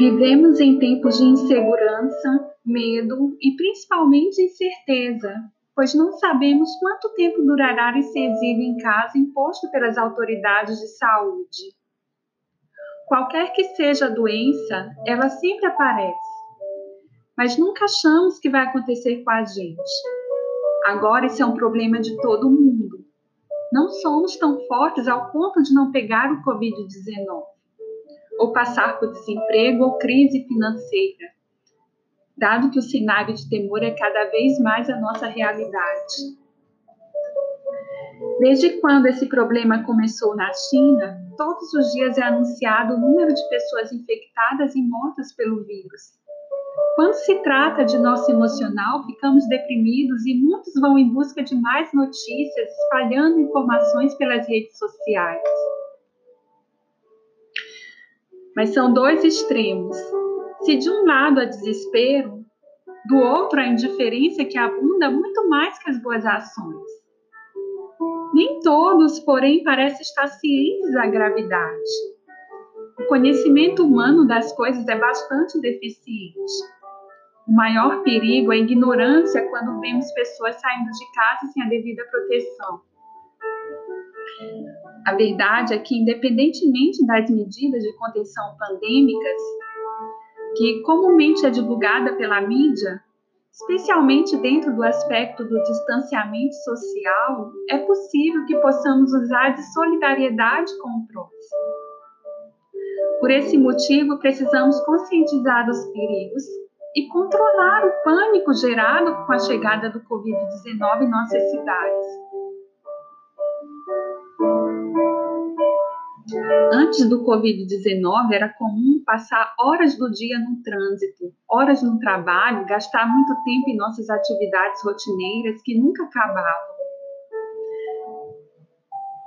Vivemos em tempos de insegurança, medo e principalmente incerteza, pois não sabemos quanto tempo durará esse exílio em casa imposto pelas autoridades de saúde. Qualquer que seja a doença, ela sempre aparece, mas nunca achamos que vai acontecer com a gente. Agora isso é um problema de todo mundo. Não somos tão fortes ao ponto de não pegar o Covid-19, ou passar por desemprego ou crise financeira dado que o cenário de temor é cada vez mais a nossa realidade. Desde quando esse problema começou na China, todos os dias é anunciado o número de pessoas infectadas e mortas pelo vírus. Quando se trata de nosso emocional, ficamos deprimidos e muitos vão em busca de mais notícias, espalhando informações pelas redes sociais. Mas são dois extremos. Se de um lado há desespero, do outro a indiferença que abunda muito mais que as boas ações. Nem todos, porém, parecem estar cientes da gravidade. O conhecimento humano das coisas é bastante deficiente. O maior perigo é a ignorância quando vemos pessoas saindo de casa sem a devida proteção. A verdade é que, independentemente das medidas de contenção pandêmicas, que comumente é divulgada pela mídia, especialmente dentro do aspecto do distanciamento social, é possível que possamos usar de solidariedade com o próximo. Por esse motivo, precisamos conscientizar dos perigos e controlar o pânico gerado com a chegada do Covid-19 em nossas cidades. Antes do Covid-19, era comum passar horas do dia no trânsito, horas no trabalho, gastar muito tempo em nossas atividades rotineiras que nunca acabavam.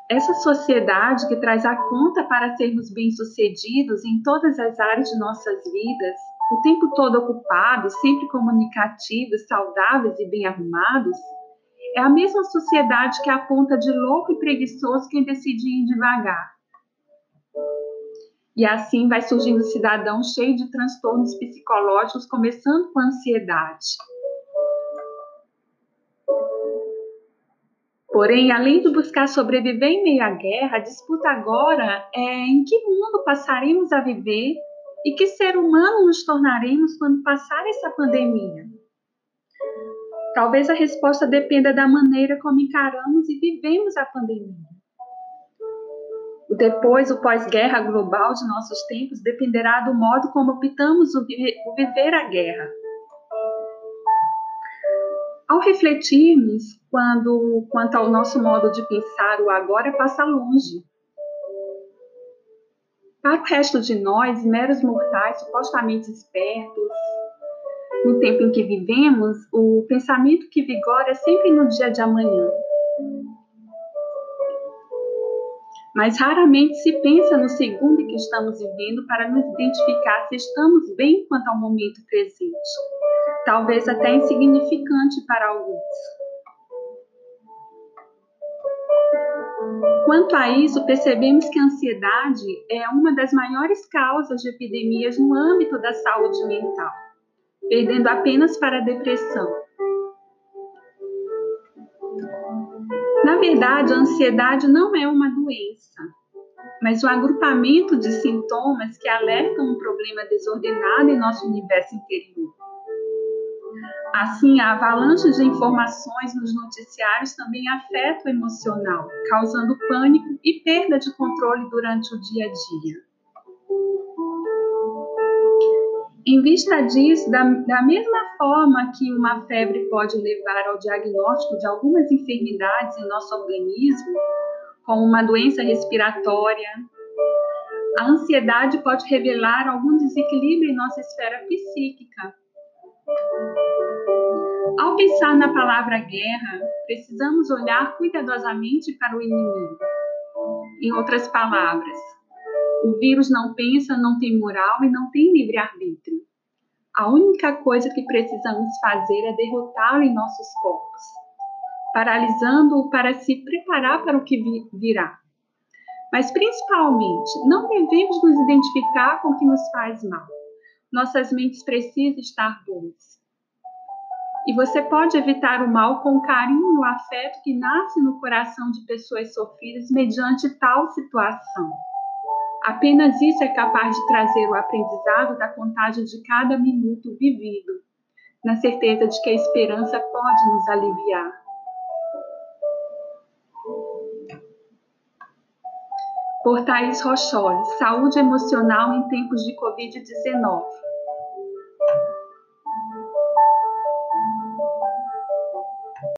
Essa sociedade que traz a conta para sermos bem-sucedidos em todas as áreas de nossas vidas, o tempo todo ocupados, sempre comunicativos, saudáveis e bem arrumados, é a mesma sociedade que aponta de louco e preguiçoso quem decide ir devagar e assim vai surgindo um cidadão cheio de transtornos psicológicos, começando com ansiedade. Porém, além de buscar sobreviver em meio à guerra, a disputa agora é em que mundo passaremos a viver e que ser humano nos tornaremos quando passar essa pandemia. Talvez a resposta dependa da maneira como encaramos e vivemos a pandemia. Depois, o pós-guerra global de nossos tempos dependerá do modo como optamos o, viver a guerra. Ao refletirmos quando, quanto ao nosso modo de pensar, o agora passa longe. Para o resto de nós, meros mortais, supostamente espertos, no tempo em que vivemos, o pensamento que vigora é sempre no dia de amanhã. Mas raramente se pensa no segundo em que estamos vivendo para nos identificar se estamos bem quanto ao momento presente, talvez até insignificante para alguns. Quanto a isso, percebemos que a ansiedade é uma das maiores causas de epidemias no âmbito da saúde mental, perdendo apenas para a depressão. Na verdade, a ansiedade não é uma doença, mas o agrupamento de sintomas que alertam um problema desordenado em nosso universo interior. Assim, a avalanche de informações nos noticiários também afeta o emocional, causando pânico e perda de controle durante o dia a dia. Em vista disso, da, da, mesma forma que uma febre pode levar ao diagnóstico de algumas enfermidades em nosso organismo, como uma doença respiratória, a ansiedade pode revelar algum desequilíbrio em nossa esfera psíquica. Ao pensar na palavra guerra, precisamos olhar cuidadosamente para o inimigo. Em outras palavras, o vírus não pensa, não tem moral e não tem livre-arbítrio. A única coisa que precisamos fazer é derrotá-lo em nossos corpos, paralisando-o para se preparar para o que virá. Mas principalmente, não devemos nos identificar com o que nos faz mal, nossas mentes precisam estar boas. E você pode evitar o mal com o carinho e o afeto que nasce no coração de pessoas sofridas mediante tal situação. Apenas isso é capaz de trazer o aprendizado da contagem de cada minuto vivido, na certeza de que a esperança pode nos aliviar. Por Thaís Rocholi, Saúde Emocional em Tempos de Covid-19.